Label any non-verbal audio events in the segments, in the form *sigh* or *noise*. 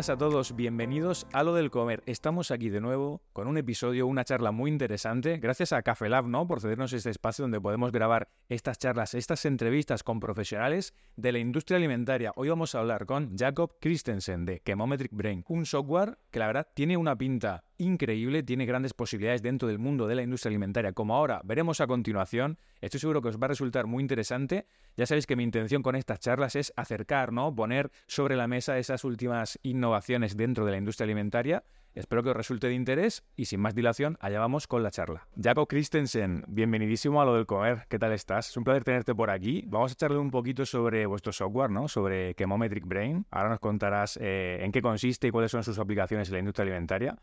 buenas a todos, bienvenidos a Lo del Comer. Estamos aquí de nuevo con un episodio, una charla muy interesante. Gracias a Café Lab, ¿no? Por cedernos este espacio donde podemos grabar estas charlas, estas entrevistas con profesionales de la industria alimentaria. Hoy vamos a hablar con Jacob Christensen de Chemometric Brain, un software que la verdad tiene una pinta increíble, tiene grandes posibilidades dentro del mundo de la industria alimentaria, como ahora veremos a continuación. Estoy seguro que os va a resultar muy interesante. Ya sabéis que mi intención con estas charlas es acercar, ¿no? Poner sobre la mesa esas últimas innovaciones dentro de la industria alimentaria. Espero que os resulte de interés y sin más dilación, allá vamos con la charla. Jacob Christensen, bienvenidísimo a lo del comer. ¿Qué tal estás? Es un placer tenerte por aquí. Vamos a charlar un poquito sobre vuestro software, ¿no? Sobre Chemometric Brain. Ahora nos contarás eh, en qué consiste y cuáles son sus aplicaciones en la industria alimentaria.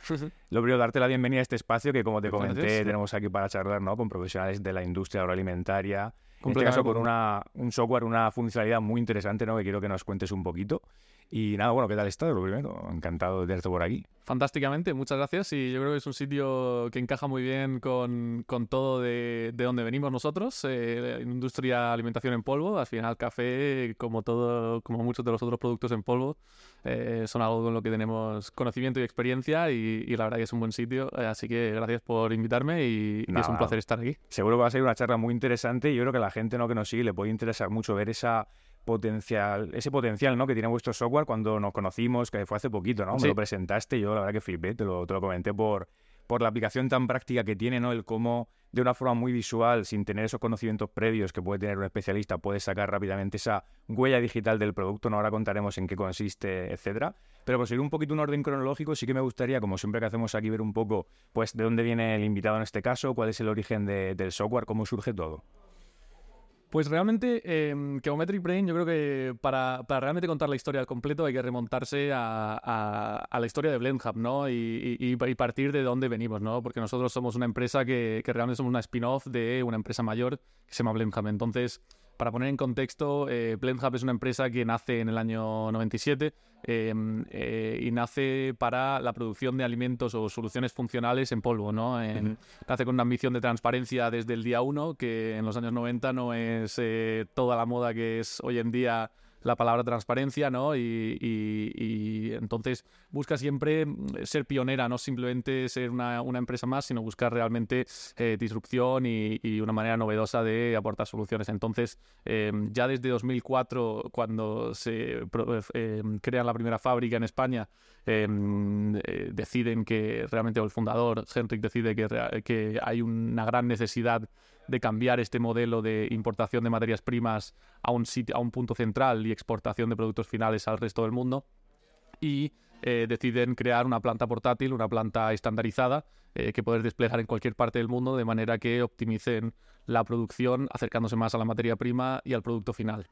Lo primero, darte la bienvenida a este espacio que, como te comenté, tenemos aquí para charlar, ¿no? Con profesionales de la industria agroalimentaria. En este caso, con una, un software, una funcionalidad muy interesante, ¿no? Que quiero que nos cuentes un poquito. Y nada, bueno, ¿qué tal estás? Lo primero, encantado de tenerte por aquí. Fantásticamente, muchas gracias. Y yo creo que es un sitio que encaja muy bien con, con todo de, de, donde venimos nosotros, eh, industria alimentación en polvo. Al final, café, como todo, como muchos de los otros productos en polvo, eh, son algo con lo que tenemos conocimiento y experiencia. Y, y, la verdad que es un buen sitio. Eh, así que gracias por invitarme y, y, es un placer estar aquí. Seguro que va a ser una charla muy interesante. Y yo creo que a la gente ¿no? que nos sigue le puede interesar mucho ver esa potencial, ese potencial ¿no? que tiene vuestro software cuando nos conocimos, que fue hace poquito, ¿no? Sí. Me lo presentaste, yo la verdad que flipé, te lo, te lo comenté por, por la aplicación tan práctica que tiene, ¿no? El cómo de una forma muy visual, sin tener esos conocimientos previos que puede tener un especialista, puedes sacar rápidamente esa huella digital del producto, ¿no? Ahora contaremos en qué consiste, etcétera. Pero por seguir un poquito un orden cronológico, sí que me gustaría, como siempre que hacemos aquí, ver un poco, pues, de dónde viene el invitado en este caso, cuál es el origen de, del software, cómo surge todo. Pues realmente, eh, Chemometric Brain, yo creo que para, realmente contar la historia al completo hay que remontarse a, a, a la historia de BlendHub, ¿no? Y, y, y, partir de dónde venimos, ¿no? Porque nosotros somos una empresa que, que realmente somos una spin-off de una empresa mayor que se llama BlendHub. Entonces, para poner en contexto, eh, BlendHub es una empresa que nace en el año 97 eh, eh, y nace para la producción de alimentos o soluciones funcionales en polvo. ¿no? En, uh -huh. Nace con una ambición de transparencia desde el día 1, que en los años 90 no es eh, toda la moda que es hoy en día la palabra transparencia, ¿no? Y, entonces busca siempre ser pionera, no simplemente ser una, empresa más, sino buscar realmente eh, disrupción y, una manera novedosa de aportar soluciones. Entonces, eh, ya desde 2004, cuando se eh, crea la primera fábrica en España, eh, deciden que realmente el fundador, Henrik, decide que hay una gran necesidad de cambiar este modelo de importación de materias primas a un, sitio, a un punto central y exportación de productos finales al resto del mundo. Y eh, deciden crear una planta portátil, una planta estandarizada, eh, que poder desplegar en cualquier parte del mundo de manera que optimicen la producción acercándose más a la materia prima y al producto final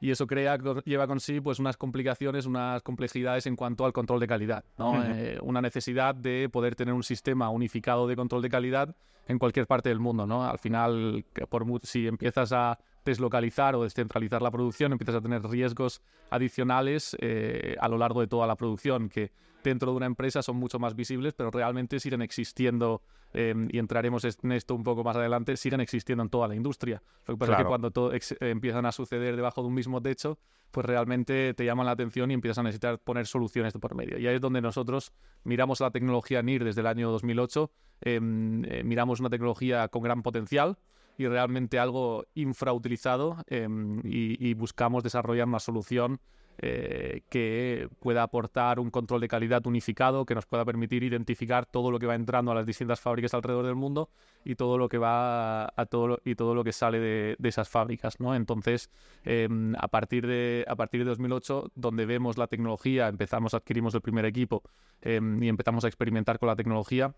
y eso crea, lleva con sí pues unas complicaciones, unas complejidades en cuanto al control de calidad, ¿no? Uh -huh. eh, una necesidad de poder tener un sistema unificado de control de calidad en cualquier parte del mundo, ¿no? Al final, por, si empiezas a deslocalizar o descentralizar la producción, empiezas a tener riesgos adicionales eh, a lo largo de toda la producción que dentro de una empresa son mucho más visibles, pero realmente siguen existiendo, eh, y entraremos en esto un poco más adelante, siguen existiendo en toda la industria. Lo que pasa claro. es que cuando todo empiezan a suceder debajo de un mismo techo, pues realmente te llaman la atención y empiezas a necesitar poner soluciones de por medio. Y ahí es donde nosotros miramos la tecnología NIR desde el año 2008, eh, miramos una tecnología con gran potencial, y realmente algo infrautilizado em, y, buscamos desarrollar una solución eh, que pueda aportar un control de calidad unificado, que nos pueda permitir identificar todo lo que va entrando a las distintas fábricas alrededor del mundo y todo lo que va a, todo y todo lo que sale de, esas fábricas, ¿no? Entonces, em, a partir de a partir de 2008, donde vemos la tecnología, empezamos adquirimos el primer equipo em, y empezamos a experimentar con la tecnología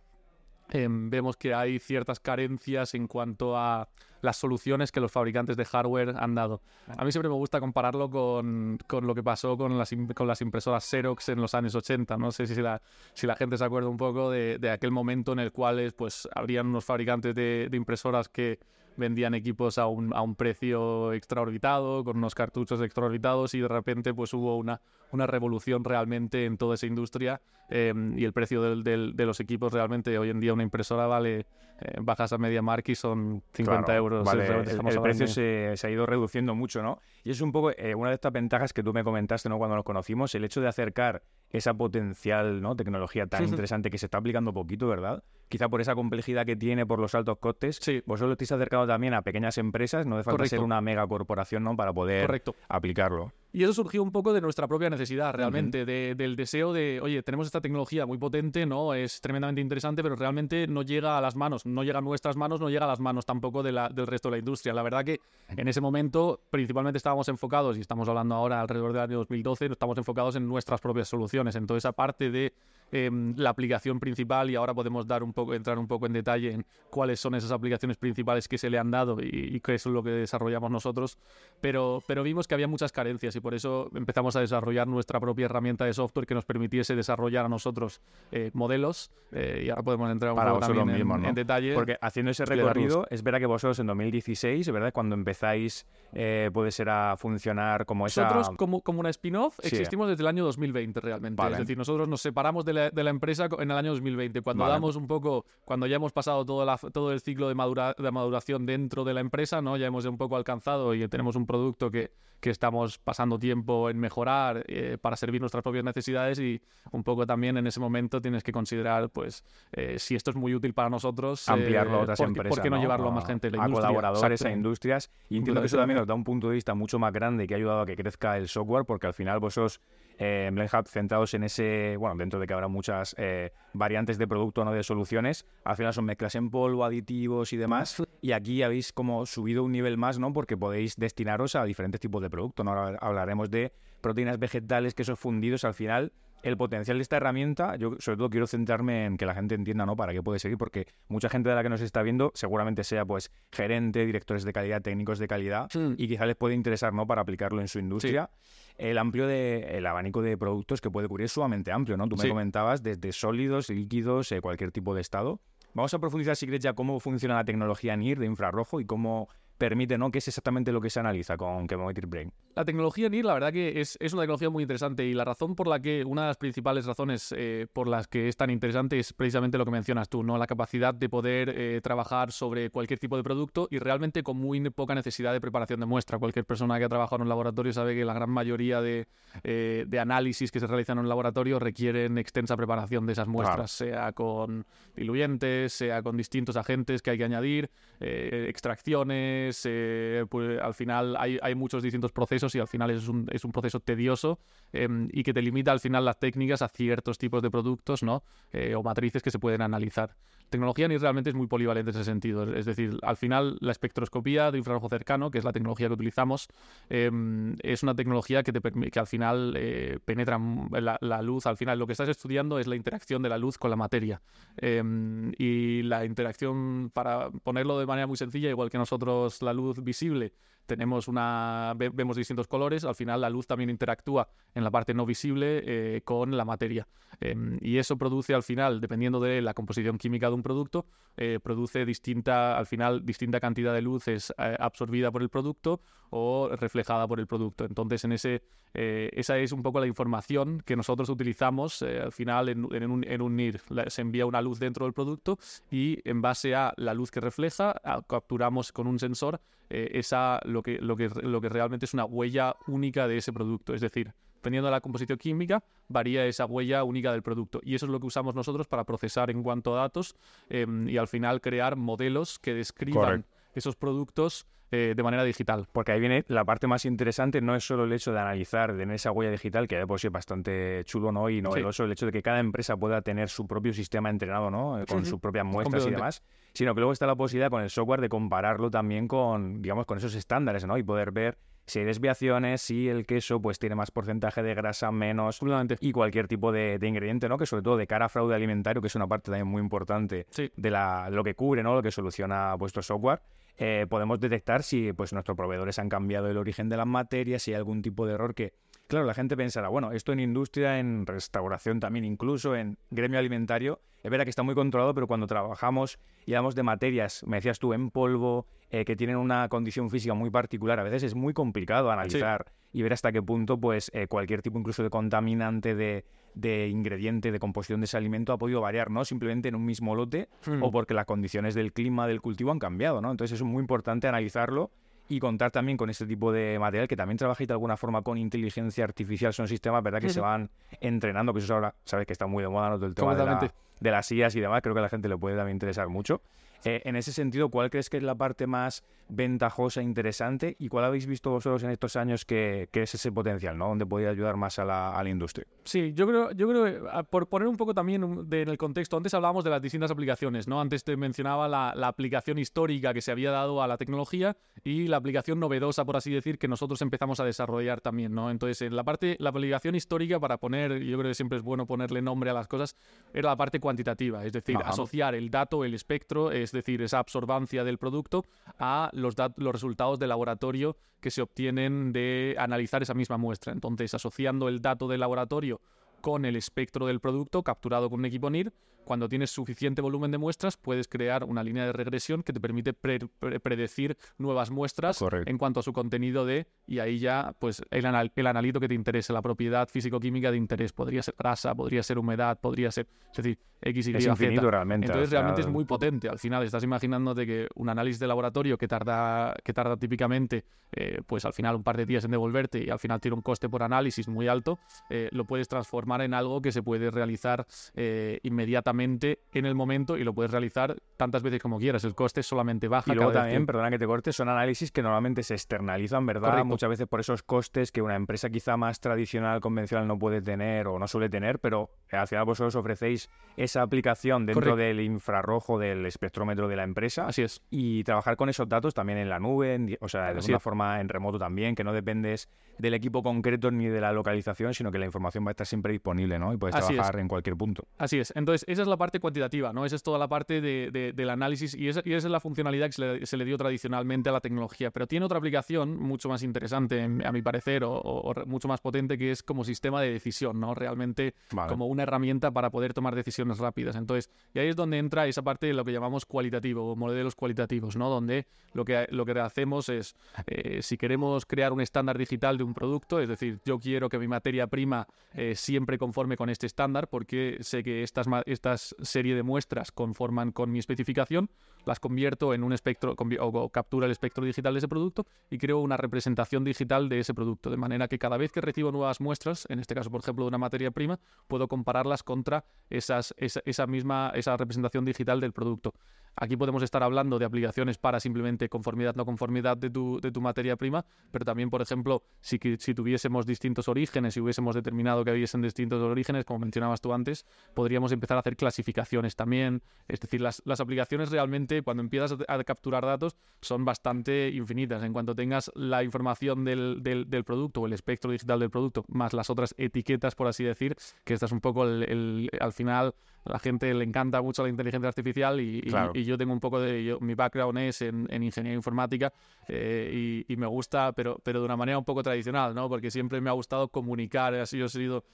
Em, vemos que hay ciertas carencias en cuanto a las soluciones que los fabricantes de hardware han dado. A mí siempre me gusta compararlo con, con lo que pasó con las, con las impresoras Xerox en los años 80. No sé si la, si la gente se acuerda un poco de, de aquel momento en el cual pues, habrían unos fabricantes de, de impresoras que vendían equipos a un, a un precio extraorbitado, con unos cartuchos extraorbitados y de repente pues hubo una, una revolución realmente en toda esa industria em, y el precio del, de los equipos realmente hoy en día una impresora vale, eh, bajas a media marca y son 50 euros. Vale, el, precio se, se, ha ido reduciendo mucho, ¿no? Y es un poco eh, una de estas ventajas que tú me comentaste ¿no? cuando nos conocimos, el hecho de acercar esa potencial ¿no? tecnología tan interesante que se está aplicando poquito, ¿verdad? Quizá por esa complejidad que tiene, por los altos costes. Sí. Vosotros estáis acercando también a pequeñas empresas, no de falta ser una mega corporación ¿no? para poder aplicarlo. Y eso surgió un poco de nuestra propia necesidad, realmente, del deseo de, oye, tenemos esta tecnología muy potente, ¿no? Es tremendamente interesante, pero realmente no llega a las manos, no llega a nuestras manos, no llega a las manos tampoco de la, del resto de la industria. La verdad que en ese momento principalmente estábamos enfocados, y estamos hablando ahora alrededor del año 2012, estamos enfocados en nuestras propias soluciones. Entonces, aparte de Em, la aplicación principal y ahora podemos dar un poco, entrar un poco en detalle en cuáles son esas aplicaciones principales que se le han dado y, qué es lo que desarrollamos nosotros. Pero, pero vimos que había muchas carencias y por eso empezamos a desarrollar nuestra propia herramienta de software que nos permitiese desarrollar a nosotros eh, modelos eh, y ahora podemos entrar un Para poco también en, detalle. Porque haciendo ese recorrido, es verdad que vosotros en 2016, ¿verdad? Cuando empezáis, eh, puede ser a funcionar como esa... Nosotros, como, como una spin-off, existimos desde el año 2020 realmente. Es decir, nosotros nos separamos de la de, la empresa en el año 2020, cuando damos un poco, cuando ya hemos pasado todo, la, todo el ciclo de, madura, de maduración dentro de la empresa, ¿no? Ya hemos un poco alcanzado y tenemos un producto que, que estamos pasando tiempo en mejorar eh, para servir nuestras propias necesidades y un poco también en ese momento tienes que considerar, pues, eh, si esto es muy útil para nosotros, ampliarlo a eh, otras ¿por, empresas. ¿Por qué no, llevarlo a más gente la a industria? colaboradores, a industrias. Y entiendo que eso también nos da un punto de vista mucho más grande que ha ayudado a que crezca el software, porque al final vosotros eh, Hub centrados en ese, bueno, dentro de que habrá muchas eh, variantes de producto, no de soluciones, al final son mezclas en polvo, aditivos y demás, y aquí habéis como subido un nivel más, ¿no? Porque podéis destinaros a diferentes tipos de productos, ¿no? Ahora hablaremos de proteínas vegetales, quesos fundidos, al final el potencial de esta herramienta, yo sobre todo quiero centrarme en que la gente entienda, ¿no? Para qué puede seguir, porque mucha gente de la que nos está viendo seguramente sea, pues, gerente, directores de calidad, técnicos de calidad, y quizá les puede interesar, ¿no? Para aplicarlo en su industria. El amplio de, el abanico de productos que puede cubrir es sumamente amplio, ¿no? Tú me comentabas desde sólidos, líquidos, eh, cualquier tipo de estado. Vamos a profundizar, si quieres, ya cómo funciona la tecnología NIR de infrarrojo y cómo permite, ¿no? ¿Qué es exactamente lo que se analiza con Chemometric Brain? La tecnología NIR, la verdad que es, es, una tecnología muy interesante y la razón por la que, una de las principales razones eh, por las que es tan interesante es precisamente lo que mencionas tú, ¿no? La capacidad de poder eh, trabajar sobre cualquier tipo de producto y realmente con muy poca necesidad de preparación de muestra. Cualquier persona que ha trabajado en un laboratorio sabe que la gran mayoría de, eh, de análisis que se realizan en un laboratorio requieren extensa preparación de esas muestras, sea con diluyentes, sea con distintos agentes que hay que añadir, extracciones, eh, pues, al final hay, muchos distintos procesos y al final es un, es un proceso tedioso em, y que te limita al final las técnicas a ciertos tipos de productos ¿no? Eh, o matrices que se pueden analizar tecnología NIR realmente es muy polivalente en ese sentido. Es decir, al final la espectroscopía de infrarrojo cercano, que es la tecnología que utilizamos, em, es una tecnología que, te que al final eh, penetra la, luz. Al final lo que estás estudiando es la interacción de la luz con la materia. Em, y la interacción, para ponerlo de manera muy sencilla, igual que nosotros la luz visible tenemos una vemos distintos colores, al final la luz también interactúa en la parte no visible eh, con la materia. Em, y eso produce al final, dependiendo de la composición química de un producto, eh, produce distinta, al final, distinta cantidad de luz es eh, absorbida por el producto o reflejada por el producto. Entonces, en ese, esa es un poco la información que nosotros utilizamos al final en, un, en un NIR. se envía una luz dentro del producto y en base a la luz que refleja, capturamos con un sensor esa lo que, lo, que, lo que realmente es una huella única de ese producto. Es decir, dependiendo de la composición química, varía esa huella única del producto. Y eso es lo que usamos nosotros para procesar en cuanto a datos em, y al final crear modelos que describan esos productos eh, de manera digital. Porque ahí viene la parte más interesante, no es solo el hecho de analizar, de tener esa huella digital, que de por sí es bastante chulo ¿no? y novedoso, el hecho de que cada empresa pueda tener su propio sistema entrenado ¿no? Eh, con sus propias muestras y demás, sino que luego está la posibilidad con el software de compararlo también con, digamos, con esos estándares ¿no? y poder ver si hay desviaciones, si el queso pues tiene más porcentaje de grasa, menos y cualquier tipo de, ingrediente, ¿no? Que sobre todo de cara a fraude alimentario, que es una parte también muy importante de, la, de lo que cubre, ¿no? Lo que soluciona vuestro software. Eh, podemos detectar si pues, nuestros proveedores han cambiado el origen de las materias, si hay algún tipo de error que, claro, la gente pensará, bueno, esto en industria, en restauración también, incluso en gremio alimentario, es verdad que está muy controlado, pero cuando trabajamos y hablamos de materias, me decías tú, en polvo, eh, que tienen una condición física muy particular, a veces es muy complicado analizar y ver hasta qué punto pues eh, cualquier tipo incluso de contaminante, de, de, ingrediente, de composición de ese alimento ha podido variar, ¿no? Simplemente en un mismo lote hmm. o porque las condiciones del clima del cultivo han cambiado, ¿no? Entonces es muy importante analizarlo y contar también con este tipo de material que también trabajáis de alguna forma con inteligencia artificial. Son sistemas, ¿verdad?, que se van entrenando, que eso ahora, sabes que está muy de moda, ¿no? Todo el tema de, de, las IAS y demás. Creo que a la gente le puede también interesar mucho. Eh, en ese sentido, ¿cuál crees que es la parte más ventajosa e interesante y cuál habéis visto vosotros en estos años que, es ese potencial, ¿no? Donde podría ayudar más a la, industria. Sí, yo creo, yo creo por poner un poco también en el contexto, antes hablábamos de las distintas aplicaciones, ¿no? Antes te mencionaba la, aplicación histórica que se había dado a la tecnología y la aplicación novedosa, por así decir, que nosotros empezamos a desarrollar también, ¿no? Entonces, en la parte, la aplicación histórica, para poner, yo creo que siempre es bueno ponerle nombre a las cosas, era la parte cuantitativa, es decir, asociar el dato, el espectro, es decir, esa absorbancia del producto a los, los resultados de laboratorio que se obtienen de analizar esa misma muestra. Entonces, asociando el dato del laboratorio con el espectro del producto capturado con un equipo NIR, cuando tienes suficiente volumen de muestras, puedes crear una línea de regresión que te permite predecir nuevas muestras en cuanto a su contenido de, y ahí ya, pues el, el analito que te interese, la propiedad físico-química de interés. Podría ser grasa, podría ser humedad, podría ser, es decir, X, Y, es realmente. Entonces realmente es muy potente. Al final estás imaginándote que un análisis de laboratorio que tarda, que tarda típicamente, eh, pues al final un par de días en devolverte y al final tiene un coste por análisis muy alto, eh, lo puedes transformar en algo que se puede realizar eh, inmediatamente en el momento y lo puedes realizar tantas veces como quieras. El coste solamente baja. Y luego también, perdona que te corte, son análisis que normalmente se externalizan, ¿verdad? Muchas veces por esos costes que una empresa quizá más tradicional, convencional no puede tener o no suele tener, pero al final vosotros ofrecéis esa aplicación dentro del infrarrojo del espectrómetro de la empresa. Así es. Y trabajar con esos datos también en la nube, o sea, de alguna forma en remoto también, que no dependes del equipo concreto ni de la localización, sino que la información va a estar siempre disponible, ¿no? Y puedes trabajar en cualquier punto. Así es. Entonces, esa es la parte cuantitativa, ¿no? Esa es toda la parte de, del análisis y esa, y esa, es la funcionalidad que se le, dio tradicionalmente a la tecnología. Pero tiene otra aplicación mucho más interesante, a mi parecer, o, mucho más potente, que es como sistema de decisión, ¿no? Realmente como una herramienta para poder tomar decisiones rápidas. Entonces, y ahí es donde entra esa parte de lo que llamamos cualitativo, modelos cualitativos, ¿no? Donde lo que, lo que hacemos es, eh, si queremos crear un estándar digital de un producto, es decir, yo quiero que mi materia prima eh, siempre conforme con este estándar, porque sé que estas, estas serie de muestras conforman con mi especificación, las convierto en un espectro o captura el espectro digital de ese producto y creo una representación digital de ese producto, de manera que cada vez que recibo nuevas muestras, en este caso por ejemplo de una materia prima, puedo compararlas contra esas, esa, misma esa representación digital del producto. Aquí podemos estar hablando de aplicaciones para simplemente conformidad, no conformidad de tu, de tu materia prima, pero también, por ejemplo, si, si tuviésemos distintos orígenes, si hubiésemos determinado que hubiesen distintos orígenes, como mencionabas tú antes, podríamos empezar a hacer clasificaciones también. Es decir, las, las aplicaciones realmente, cuando empiezas a, capturar datos, son bastante infinitas. En cuanto tengas la información del, del, producto o el espectro digital del producto, más las otras etiquetas, por así decir, que esta es un poco el, al final la gente le encanta mucho la inteligencia artificial y, yo tengo un poco de... mi background es en, ingeniería informática eh, y, me gusta, pero, pero de una manera un poco tradicional, ¿no? Porque siempre me ha gustado comunicar, así yo he sido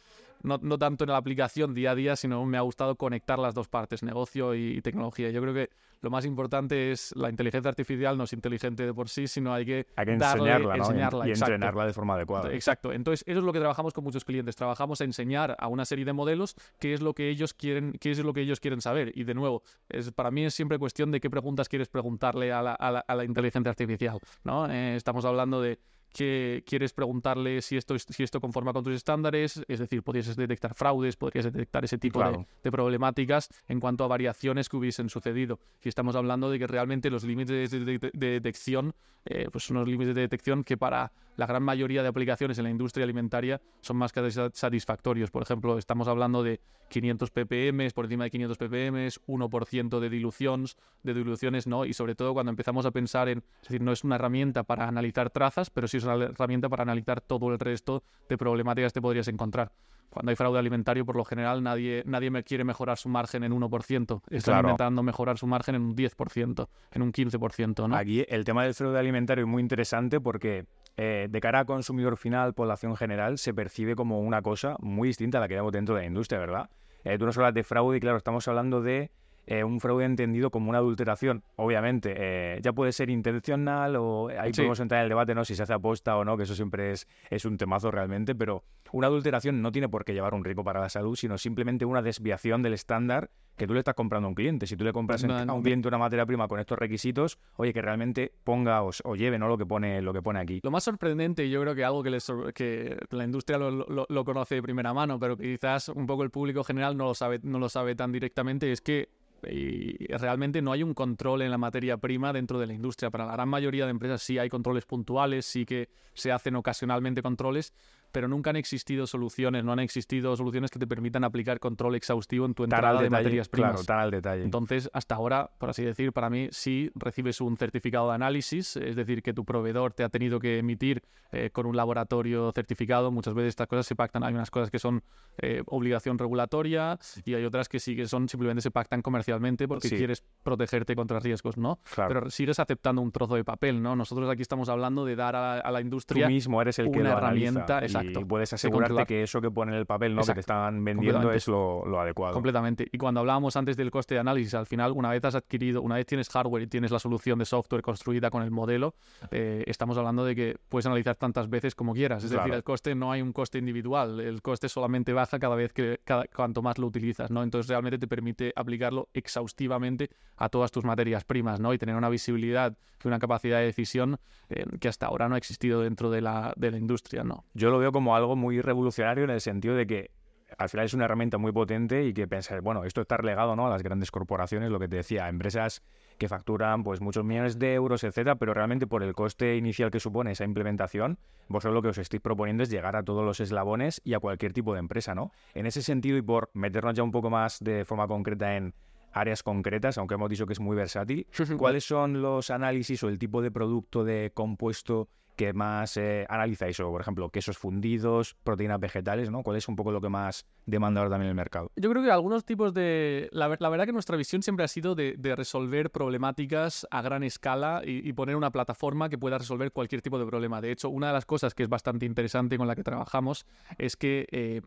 no, no, tanto en la aplicación día a día, sino me ha gustado conectar las dos partes, negocio y, tecnología. Yo creo que lo más importante es la inteligencia artificial no es inteligente de por sí, sino hay que, enseñarla, y, entrenarla de forma adecuada. Exacto. Entonces, eso es lo que trabajamos con muchos clientes. Trabajamos a enseñar a una serie de modelos qué es lo que ellos quieren, qué es lo que ellos quieren saber. Y de nuevo, es, para mí es siempre cuestión de qué preguntas quieres preguntarle a la, a la, inteligencia artificial. ¿no? Eh, estamos hablando de que quieres preguntarle si esto, si esto conforma con tus estándares, es decir, podrías detectar fraudes, podrías detectar ese tipo de, problemáticas en cuanto a variaciones que hubiesen sucedido. Y estamos hablando de que realmente los límites de, detección, eh, pues son unos límites de detección que para la gran mayoría de aplicaciones en la industria alimentaria son más que satisfactorios. Por ejemplo, estamos hablando de 500 ppm, por encima de 500 ppm, 1% de diluciones, de diluciones, ¿no? Y sobre todo cuando empezamos a pensar en, es decir, no es una herramienta para analizar trazas, pero sí es una herramienta para analizar todo el resto de problemáticas que podrías encontrar cuando hay fraude alimentario, por lo general, nadie, nadie me quiere mejorar su margen en 1%. Están intentando mejorar su margen en un 10%, en un 15%. ¿no? Aquí el tema del fraude alimentario es muy interesante porque eh, de cara a consumidor final, población general, se percibe como una cosa muy distinta a la que vemos dentro de la industria, ¿verdad? Eh, tú nos hablas de fraude y claro, estamos hablando de eh, un fraude entendido como una adulteración. Obviamente, ya puede ser intencional o ahí podemos entrar en el debate, ¿no? Si se hace aposta o no, que eso siempre es, es un temazo realmente, pero una adulteración no tiene por qué llevar un riesgo para la salud, sino simplemente una desviación del estándar que tú le estás comprando a un cliente. Si tú le compras a un cliente una materia prima con estos requisitos, oye, que realmente ponga o, lleve ¿no? lo, que pone, lo que pone aquí. Lo más sorprendente, y yo creo que algo que, que la industria lo, conoce de primera mano, pero quizás un poco el público general no lo sabe, no lo sabe tan directamente, es que realmente no hay un control en la materia prima dentro de la industria. Para la gran mayoría de empresas sí hay controles puntuales, sí que se hacen ocasionalmente controles, pero nunca han existido soluciones, no han existido soluciones que te permitan aplicar control exhaustivo en tu entrada de materias primas. Claro, tan al detalle. Entonces, hasta ahora, por así decir, para mí sí recibes un certificado de análisis, es decir, que tu proveedor te ha tenido que emitir eh, con un laboratorio certificado. Muchas veces estas cosas se pactan, hay unas cosas que son eh, obligación regulatoria y hay otras que sí que son simplemente se pactan comercialmente porque quieres protegerte contra riesgos, ¿no? Pero sigues aceptando un trozo de papel, ¿no? Nosotros aquí estamos hablando de dar a, la industria Tú mismo eres el que una herramienta, y puedes asegurarte que eso que pone en el papel, ¿no? que te están vendiendo es lo, adecuado. Completamente. Y cuando hablábamos antes del coste de análisis, al final, una vez has adquirido, una vez tienes hardware y tienes la solución de software construida con el modelo, eh, estamos hablando de que puedes analizar tantas veces como quieras. Es decir, el coste no hay un coste individual, el coste solamente baja cada vez que cada, cuanto más lo utilizas, ¿no? Entonces realmente te permite aplicarlo exhaustivamente a todas tus materias primas, ¿no? Y tener una visibilidad y una capacidad de decisión eh, que hasta ahora no ha existido dentro de la, de la industria, ¿no? Yo lo veo como algo muy revolucionario en el sentido de que al final es una herramienta muy potente y que pensar, bueno, esto está relegado ¿no? a las grandes corporaciones, lo que te decía, empresas que facturan pues muchos millones de euros, etcétera, pero realmente por el coste inicial que supone esa implementación, vosotros lo que os estoy proponiendo es llegar a todos los eslabones y a cualquier tipo de empresa, ¿no? En ese sentido y por meternos ya un poco más de forma concreta en áreas concretas, aunque hemos dicho que es muy versátil, ¿cuáles son los análisis o el tipo de producto de compuesto que más eh, analizáis? O, por ejemplo, quesos fundidos, proteínas vegetales, ¿no? ¿Cuál es un poco lo que más demanda ahora también el mercado? Yo creo que algunos tipos de... La, verdad que nuestra visión siempre ha sido de, resolver problemáticas a gran escala y, poner una plataforma que pueda resolver cualquier tipo de problema. De hecho, una de las cosas que es bastante interesante con la que trabajamos es que... Eh,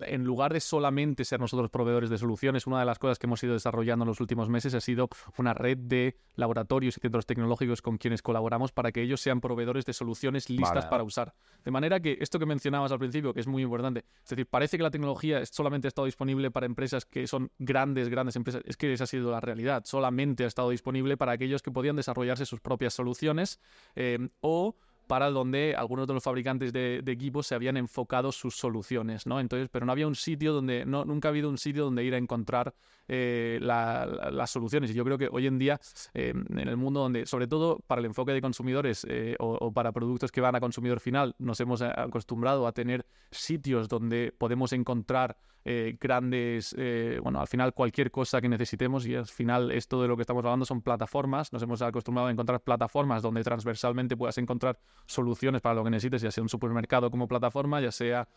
en lugar de solamente ser nosotros proveedores de soluciones, una de las cosas que hemos ido desarrollando en los últimos meses ha sido una red de laboratorios y centros tecnológicos con quienes colaboramos para que ellos sean proveedores de soluciones listas para usar. De manera que esto que mencionabas al principio, que es muy importante, es decir, parece que la tecnología solamente ha estado disponible para empresas que son grandes, grandes empresas. Es que esa ha sido la realidad. Solamente ha estado disponible para aquellos que podían desarrollarse sus propias soluciones eh, o para donde algunos de los fabricantes de, equipos se habían enfocado sus soluciones, ¿no? Entonces, pero no había un sitio donde, no, nunca ha habido un sitio donde ir a encontrar eh, las soluciones. Y yo creo que hoy en día, eh, en el mundo donde, sobre todo para el enfoque de consumidores eh, o, para productos que van a consumidor final, nos hemos acostumbrado a tener sitios donde podemos encontrar grandes, bueno, al final cualquier cosa que necesitemos y al final esto de lo que estamos hablando son plataformas. Nos hemos acostumbrado a encontrar plataformas donde transversalmente puedas encontrar soluciones para lo que necesites, ya sea un supermercado como plataforma, ya sea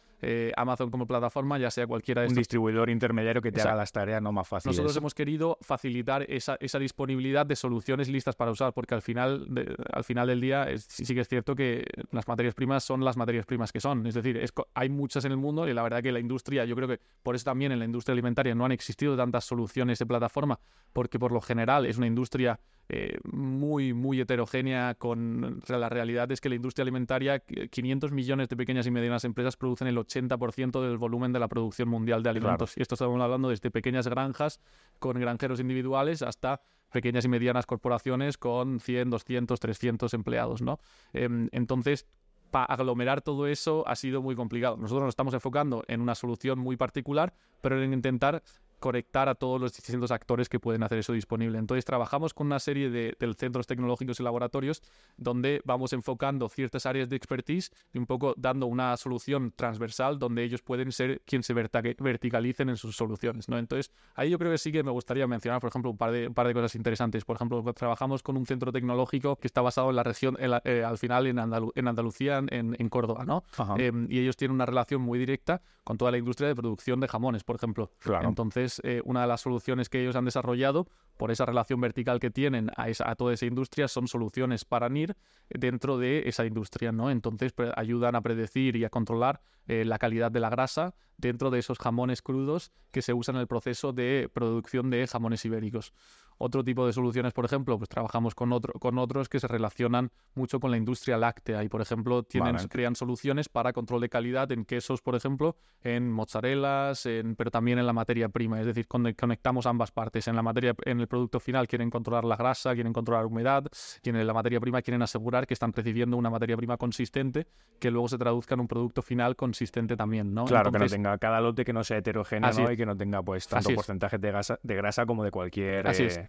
Amazon como plataforma, ya sea cualquiera de Un distribuidor intermediario que te haga las tareas no más fáciles. Nosotros hemos querido facilitar esa, disponibilidad de soluciones listas para usar, porque al final, al final del día sí, que es cierto que las materias primas son las materias primas que son. Es decir, hay muchas en el mundo y la verdad que la industria, yo creo que por eso también en la industria alimentaria no han existido tantas soluciones de plataforma, porque por lo general es una industria eh, muy, muy heterogénea con la realidad es que la industria alimentaria, 500 millones de pequeñas y medianas empresas producen el 80% del volumen de la producción mundial de alimentos. Y esto estamos hablando desde pequeñas granjas con granjeros individuales hasta pequeñas y medianas corporaciones con 100, 200, 300 empleados, ¿no? Em, entonces, para aglomerar todo eso ha sido muy complicado. Nosotros nos estamos enfocando en una solución muy particular, pero en intentar conectar a todos los distintos actores que pueden hacer eso disponible. Entonces trabajamos con una serie de, centros tecnológicos y laboratorios donde vamos enfocando ciertas áreas de expertise y un poco dando una solución transversal donde ellos pueden ser quien se verticalicen en sus soluciones. ¿no? Entonces ahí yo creo que sí que me gustaría mencionar, por ejemplo, un par de, un par de cosas interesantes. Por ejemplo, trabajamos con un centro tecnológico que está basado en la región, eh, al final en, en Andalucía, en, Córdoba, ¿no? Em, y ellos tienen una relación muy directa con toda la industria de producción de jamones, por ejemplo. Claro. Entonces, eh, una de las soluciones que ellos han desarrollado por esa relación vertical que tienen a, toda esa industria son soluciones para NIR dentro de esa industria, ¿no? Entonces ayudan a predecir y a controlar eh, la calidad de la grasa dentro de esos jamones crudos que se usan en el proceso de producción de jamones ibéricos. Otro tipo de soluciones, por ejemplo, pues trabajamos con, otro, con otros que se relacionan mucho con la industria láctea y, por ejemplo, tienen, crean soluciones para control de calidad en quesos, por ejemplo, en mozzarellas, en, pero también en la materia prima. Es decir, conectamos ambas partes. En la materia, en el producto final quieren controlar la grasa, quieren controlar la humedad, y en la materia prima quieren asegurar que están recibiendo una materia prima consistente que luego se traduzca en un producto final consistente también, ¿no? Claro, que no tenga cada lote que no sea heterogéneo y que no tenga pues tanto porcentaje de grasa, de grasa como de cualquier eh,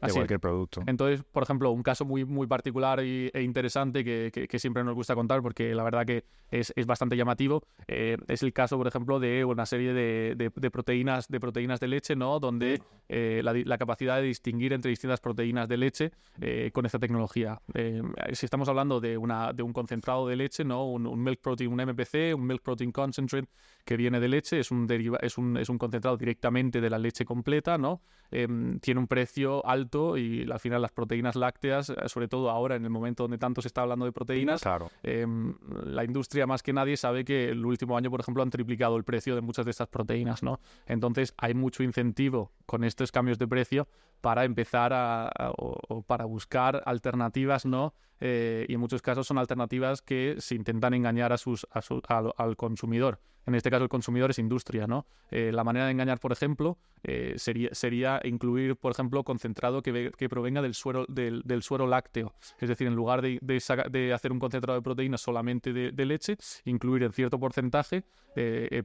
de cualquier producto. Entonces, por ejemplo, un caso muy, muy particular y, e interesante que, que, siempre nos gusta contar porque la verdad que es, es bastante llamativo eh, es el caso, por ejemplo, de una serie de, de, proteínas, de proteínas de leche, ¿no? Donde eh, la, la, capacidad de distinguir entre distintas proteínas de leche eh, con esta tecnología. si estamos hablando de, una, de un concentrado de leche, ¿no? Un, un, milk protein, un MPC, un milk protein concentrate que viene de leche, es un, deriva, es un, es un concentrado directamente de la leche completa, ¿no? Em, tiene un precio alto y al final las proteínas lácteas, eh, sobre todo ahora en el momento donde tanto se está hablando de proteínas, em, la industria más que nadie sabe que el último año, por ejemplo, han triplicado el precio de muchas de estas proteínas, ¿no? Entonces hay mucho incentivo con estos cambios de precio para empezar a, o, para buscar alternativas, ¿no? Eh, y en muchos casos son alternativas que se intentan engañar a sus, al consumidor en este caso el consumidor es industria, ¿no? Eh, la manera de engañar, por ejemplo, eh, sería, sería incluir, por ejemplo, concentrado que, que provenga del suero, del, suero lácteo. Es decir, en lugar de, de, hacer un concentrado de proteína solamente de, leche, incluir en cierto porcentaje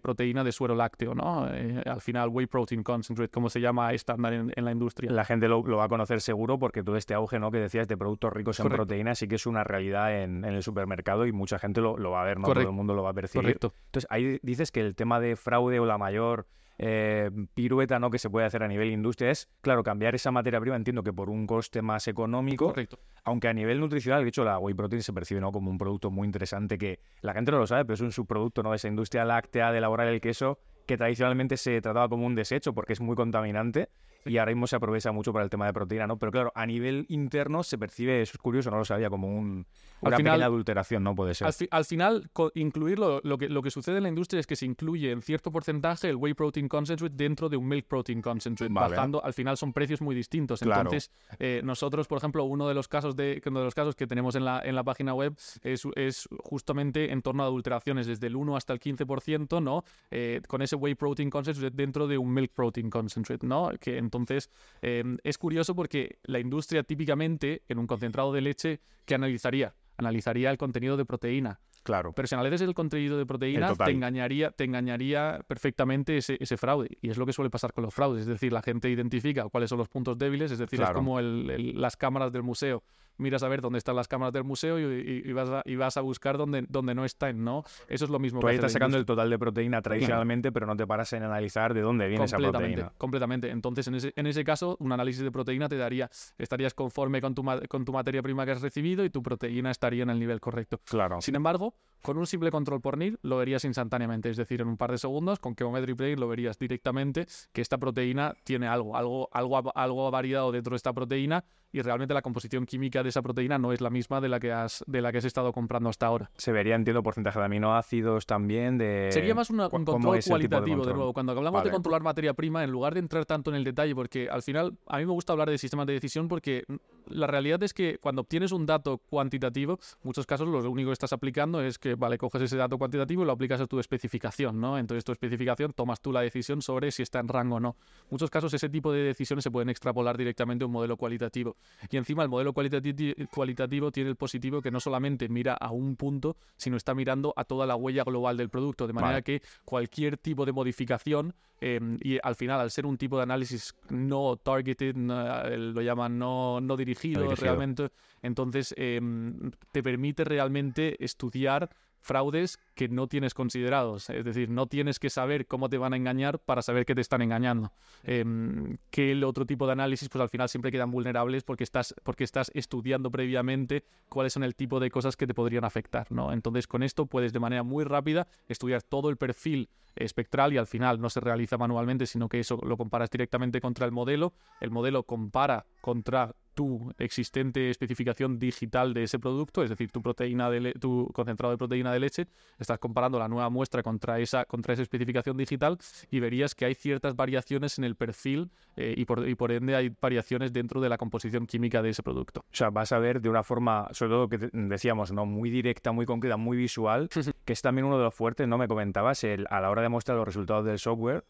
proteína de suero lácteo, ¿no? al final, whey protein concentrate, como se llama estándar en, la industria. Gente lo, va a conocer seguro porque todo este auge, ¿no? Que decías de productos ricos en proteínas sí que es una realidad en, el supermercado y mucha gente lo, va a ver, ¿no? Todo el mundo lo va a percibir. Correcto. Entonces, ahí dices que el tema de fraude o la mayor eh, pirueta ¿no? que se puede hacer a nivel industria es, claro, cambiar esa materia prima, entiendo que por un coste más económico, Correcto. aunque a nivel nutricional, de hecho, la whey protein se percibe ¿no? como un producto muy interesante que la gente no lo sabe, pero es un subproducto ¿no? de esa industria láctea de elaborar el queso que tradicionalmente se trataba como un desecho porque es muy contaminante y ahora mismo se aprovecha mucho para el tema de proteína, ¿no? Pero claro, a nivel interno se percibe, eso es curioso, no lo sabía, como un, una pequeña adulteración, ¿no? Puede ser. Al, final, incluirlo, lo que, lo que sucede en la industria es que se incluye en cierto porcentaje el whey protein concentrate dentro de un milk protein concentrate, bajando, al final son precios muy distintos. Entonces, eh, nosotros, por ejemplo, uno de los casos de, uno de los casos que tenemos en la, en la página web es, es justamente en torno a adulteraciones desde el 1 hasta el 15%, ¿no? Eh, con ese whey protein concentrate dentro de un milk protein concentrate, ¿no? Que entonces, em, es curioso porque la industria típicamente en un concentrado de leche, ¿qué analizaría? Analizaría el contenido de proteína. Claro. Pero si analizas el contenido de proteína, te engañaría, te engañaría perfectamente ese, ese, fraude. Y es lo que suele pasar con los fraudes. Es decir, la gente identifica cuáles son los puntos débiles, es decir, es como las cámaras del museo miras a ver dónde están las cámaras del museo y, vas, a, y vas a buscar dónde, dónde no están, ¿no? Eso es lo mismo. Tú ahí estás sacando el total de proteína tradicionalmente, pero no te paras en analizar de dónde viene esa proteína. Completamente. Entonces, en ese, en ese caso, un análisis de proteína te daría, estarías conforme con tu, con tu materia prima que has recibido y tu proteína estaría en el nivel correcto. Claro. Sin embargo, con un simple control por NIR lo verías instantáneamente, es decir, en un par de segundos, con Chemometry Play lo verías directamente que esta proteína tiene algo, algo, algo, algo variado dentro de esta proteína y realmente la composición química de esa proteína no es la misma de la que has, de la que has estado comprando hasta ahora. Se vería, entiendo, porcentaje de aminoácidos también, de... Sería más un control cualitativo, de, nuevo. Cuando hablamos de controlar materia prima, en lugar de entrar tanto en el detalle, porque al final a mí me gusta hablar de sistemas de decisión porque la realidad es que cuando obtienes un dato cuantitativo, en muchos casos lo único que estás aplicando es que, vale, coges ese dato cuantitativo y lo aplicas a tu especificación, ¿no? Entonces tu especificación tomas tú la decisión sobre si está en rango o no. En muchos casos ese tipo de decisiones se pueden extrapolar directamente a un modelo cualitativo. Y encima el modelo cualitativo tiene el positivo que no solamente mira a un punto, sino está mirando a toda la huella global del producto, de manera que cualquier tipo de modificación em, y al final, al ser un tipo de análisis no targeted, eh, lo llaman no, no, dirigido, realmente, entonces em, te permite realmente estudiar fraudes que no tienes considerados. Es decir, no tienes que saber cómo te van a engañar para saber que te están engañando. Em, que el otro tipo de análisis, pues al final siempre quedan vulnerables porque estás, porque estás estudiando previamente cuáles son el tipo de cosas que te podrían afectar. ¿no? Entonces, con esto puedes de manera muy rápida estudiar todo el perfil espectral y al final no se realiza manualmente, sino que eso lo comparas directamente contra el modelo. El modelo compara contra tu existente especificación digital de ese producto, es decir, tu proteína de tu concentrado de proteína de leche, estás comparando la nueva muestra contra esa, contra esa especificación digital y verías que hay ciertas variaciones en el perfil eh, y, por, y por ende hay variaciones dentro de la composición química de ese producto. O sea, vas a ver de una forma, sobre todo que decíamos, ¿no? Muy directa, muy concreta, muy visual, *laughs* que es también uno de los fuertes, ¿no? Me comentabas, el, a la hora de mostrar los resultados del software,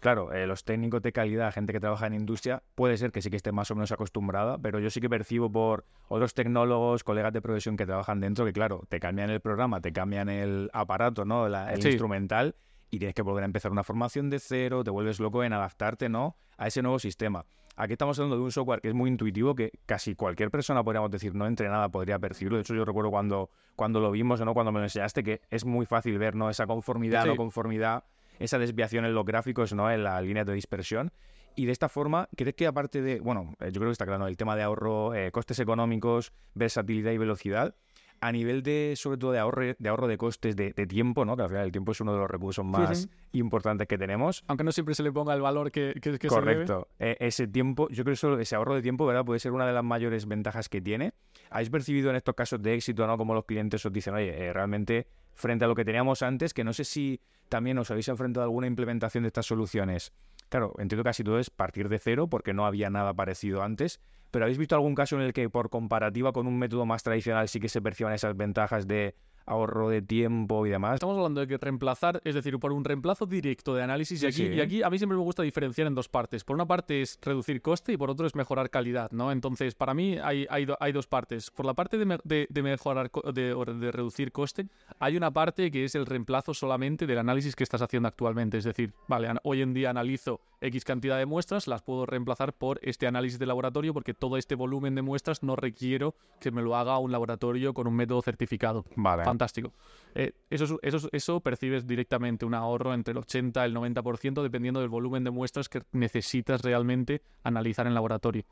Claro, eh, los técnicos de calidad, gente que trabaja en industria, puede ser que sí que esté más o menos acostumbrada, pero yo sí que percibo por otros tecnólogos, colegas de profesión que trabajan dentro, que claro, te cambian el programa, te cambian el aparato, ¿no? el instrumental, y tienes que volver a empezar una formación de cero, te vuelves loco en adaptarte, ¿no? A ese nuevo sistema. Aquí estamos hablando de un software que es muy intuitivo, que casi cualquier persona, podríamos decir, no entrenada, podría percibirlo. De hecho, yo recuerdo cuando, cuando lo vimos, ¿no? Cuando me lo enseñaste, que es muy fácil ver, ¿no? Esa conformidad, no conformidad esa desviación en los gráficos, ¿no? En la línea de dispersión. Y de esta forma, ¿crees que aparte de, bueno, eh, yo creo que está claro, el tema de ahorro, eh, costes económicos, versatilidad y velocidad, a nivel de, sobre todo de ahorro de, ahorro de costes de, tiempo, ¿no? Que al final el tiempo es uno de los recursos más importantes que tenemos. Aunque no siempre se le ponga el valor que, que, que Correcto. Se debe. ese tiempo, yo creo que ese ahorro de tiempo, ¿verdad? Puede ser una de las mayores ventajas que tiene. ¿Habéis percibido en estos casos de éxito, ¿no? Como los clientes os dicen, oye, eh, realmente frente a lo que teníamos antes, que no sé si también os habéis enfrentado a alguna implementación de estas soluciones. Claro, entiendo que casi todo es partir de cero porque no había nada parecido antes, pero ¿habéis visto algún caso en el que por comparativa con un método más tradicional sí que se perciban esas ventajas de ahorro de tiempo y demás. Estamos hablando de que reemplazar, es decir, por un reemplazo directo de análisis. y, aquí, y aquí a mí siempre me gusta diferenciar en dos partes. Por una parte es reducir coste y por otro es mejorar calidad, ¿no? Entonces, para mí hay, hay, hay dos partes. Por la parte de, de, mejorar, de, de, reducir coste, hay una parte que es el reemplazo solamente del análisis que estás haciendo actualmente. Es decir, vale, hoy en día analizo X cantidad de muestras, las puedo reemplazar por este análisis de laboratorio porque todo este volumen de muestras no requiero que me lo haga un laboratorio con un método certificado. Vale fantástico. Eh, eso, eso, eso percibes directamente un ahorro entre el 80 y el 90% dependiendo del volumen de muestras que necesitas realmente analizar en laboratorio.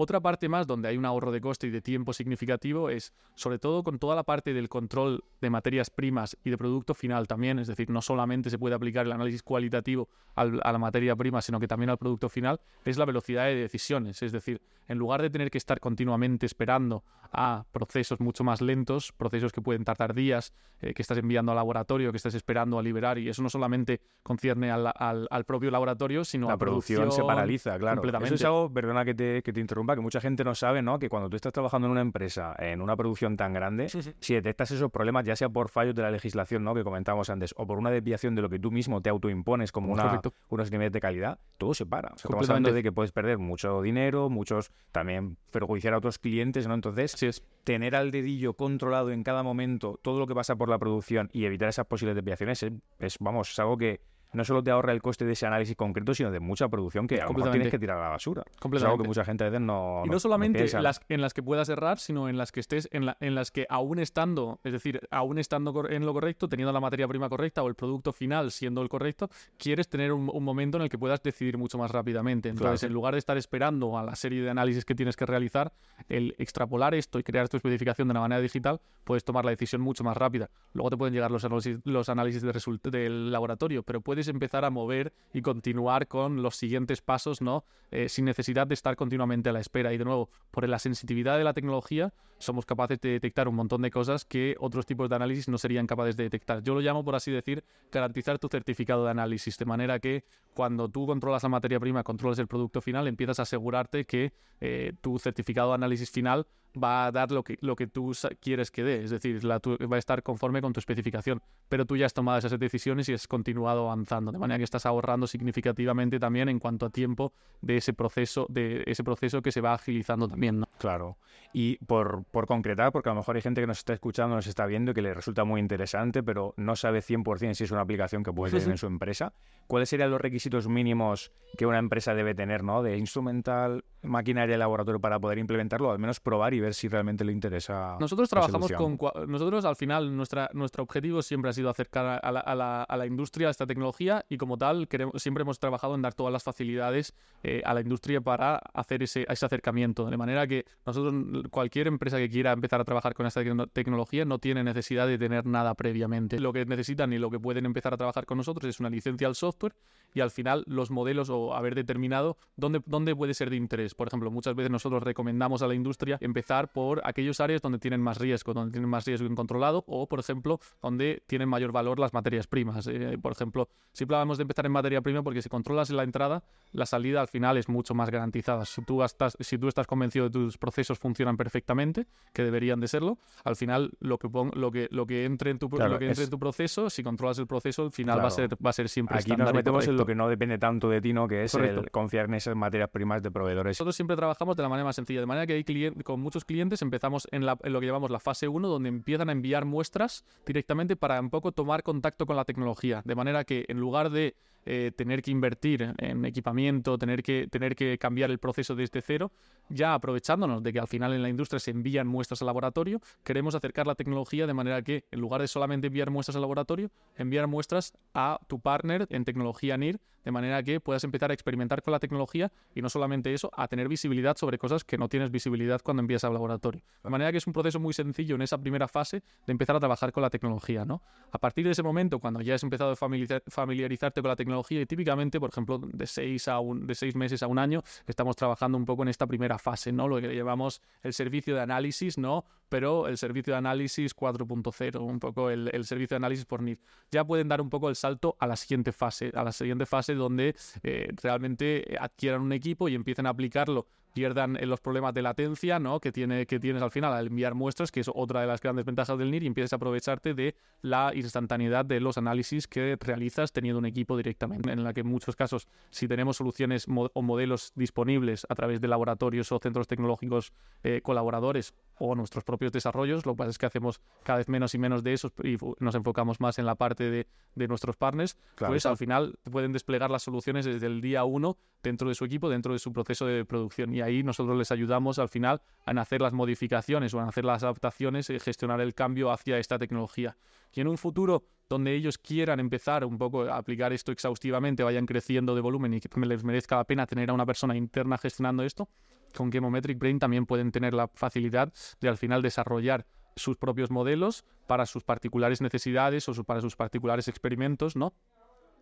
Otra parte más donde hay un ahorro de coste y de tiempo significativo es, sobre todo con toda la parte del control de materias primas y de producto final también, es decir, no solamente se puede aplicar el análisis cualitativo a la materia prima, sino que también al producto final, es la velocidad de decisiones. Es decir, en lugar de tener que estar continuamente esperando a procesos mucho más lentos, procesos que pueden tardar días, eh, que estás enviando al laboratorio, que estás esperando a liberar, y eso no solamente concierne al, propio laboratorio, sino la a producción, se paraliza, claro. Eso es algo, perdona que te, que te interrumpa que mucha gente no sabe, ¿no? Que cuando tú estás trabajando en una empresa, en una producción tan grande, si detectas esos problemas, ya sea por fallos de la legislación, ¿no? Que comentábamos antes, o por una desviación de lo que tú mismo te autoimpones como una, unos niveles de calidad, todo se para. O sea, estamos hablando de que puedes perder mucho dinero, muchos también perjuiciar a otros clientes, ¿no? Entonces, tener al dedillo controlado en cada momento todo lo que pasa por la producción y evitar esas posibles desviaciones es, es vamos, es algo que no solo te ahorra el coste de ese análisis concreto, sino de mucha producción que a lo mejor tienes que tirar a la basura. Es algo que mucha gente a veces no. Y no, solamente las, en las que puedas errar, sino en las que estés, en, en las que aún estando, es decir, aún estando en lo correcto, teniendo la materia prima correcta o el producto final siendo el correcto, quieres tener un, momento en el que puedas decidir mucho más rápidamente. Entonces, en lugar de estar esperando a la serie de análisis que tienes que realizar, el extrapolar esto y crear tu especificación de una manera digital, puedes tomar la decisión mucho más rápida. Luego te pueden llegar los análisis, los análisis de del laboratorio, pero puedes empezar a mover y continuar con los siguientes pasos, ¿no? Eh, sin necesidad de estar continuamente a la espera. Y de nuevo, por la sensitividad de la tecnología, somos capaces de detectar un montón de cosas que otros tipos de análisis no serían capaces de detectar. Yo lo llamo, por así decir, garantizar tu certificado de análisis, de manera que cuando tú controlas la materia prima, controlas el producto final, empiezas a asegurarte que eh, tu certificado de análisis final va a dar lo que, lo que tú quieres que dé, es decir, la, va a estar conforme con tu especificación, pero tú ya has tomado esas decisiones y has continuado avanzando, de manera que estás ahorrando significativamente también en cuanto a tiempo de ese proceso, de ese proceso que se va agilizando también. ¿no? Claro. Y por, por concretar, porque a lo mejor hay gente que nos está escuchando, nos está viendo y que le resulta muy interesante, pero no sabe 100% si es una aplicación que puede *laughs* tener en su empresa, ¿cuáles serían los requisitos mínimos que una empresa debe tener, ¿no? De instrumental, maquinaria y laboratorio para poder implementarlo, al menos probar y ver si realmente le interesa. Nosotros trabajamos con. Nosotros, al final, nuestra, nuestro objetivo siempre ha sido acercar a la, a la, a la industria esta tecnología y, como tal, queremos, siempre hemos trabajado en dar todas las facilidades eh, a la industria para hacer ese, ese acercamiento. De manera que nosotros, cualquier empresa que quiera empezar a trabajar con esta tecnología, no tiene necesidad de tener nada previamente. Lo que necesitan y lo que pueden empezar a trabajar con nosotros es una licencia al software y al final los modelos o haber determinado dónde, dónde puede ser de interés. Por ejemplo, muchas veces nosotros recomendamos a la industria empezar por aquellos áreas donde tienen más riesgo, donde tienen más riesgo incontrolado o, por ejemplo, donde tienen mayor valor las materias primas. Eh, por ejemplo, siempre hablamos de empezar en materia prima porque si controlas la entrada, la salida al final es mucho más garantizada. Si tú, estás, si tú estás convencido de que tus procesos funcionan perfectamente, que deberían de serlo, al final lo que, lo que, lo que entre, en tu, lo que entre en tu proceso, si controlas el proceso, al final va, a ser, va a ser siempre Aquí nos metemos en lo que no depende tanto de ti, ¿no? que es el confiar en esas materias primas de proveedores. Nosotros siempre trabajamos de la manera más sencilla, de manera que hay con muchos clientes empezamos en, lo que llamamos la fase 1, donde empiezan a enviar muestras directamente para un poco tomar contacto con la tecnología, de manera que en lugar de eh, tener que invertir en equipamiento, tener que, tener que cambiar el proceso desde cero, ya aprovechándonos de que al final en la industria se envían muestras al laboratorio, queremos acercar la tecnología de manera que en lugar de solamente enviar muestras al laboratorio, enviar muestras a tu partner en tecnología NIR, de manera que puedas empezar a experimentar con la tecnología y no solamente eso, a tener visibilidad sobre cosas que no tienes visibilidad cuando envías al laboratorio. De manera que es un proceso muy sencillo en esa primera fase de empezar a trabajar con la tecnología, ¿no? A partir de ese momento, cuando ya has empezado a familiarizarte con la tecnología y típicamente, por ejemplo, de seis, a un, de seis meses a un año, estamos trabajando un poco en esta primera fase, ¿no? Lo que llamamos el servicio de análisis, ¿no? Pero el servicio de análisis 4.0, un poco el, el, servicio de análisis por NIR. Ya pueden dar un poco el salto a la siguiente fase, a la siguiente fase donde eh, realmente adquieran un equipo y empiecen a aplicarlo pierdan en los problemas de latencia ¿no? que, tiene, que tienes al final al enviar muestras, que es otra de las grandes ventajas del NIR, y empieces a aprovecharte de la instantaneidad de los análisis que realizas teniendo un equipo directamente, en la que en muchos casos, si tenemos soluciones o modelos disponibles a través de laboratorios o centros tecnológicos eh, colaboradores o nuestros propios desarrollos, lo que pasa es que hacemos cada vez menos y menos de esos y nos enfocamos más en la parte de, de nuestros partners, pues al final pueden desplegar las soluciones desde el día uno dentro de su equipo, dentro de su proceso de producción. Y ahí nosotros les ayudamos al final en hacer las modificaciones o en hacer las adaptaciones y gestionar el cambio hacia esta tecnología. Y en un futuro donde ellos quieran empezar un poco a aplicar esto exhaustivamente, vayan creciendo de volumen y que les merezca la pena tener a una persona interna gestionando esto, con Chemometric Brain también pueden tener la facilidad de al final desarrollar sus propios modelos para sus particulares necesidades o para sus particulares experimentos, ¿no?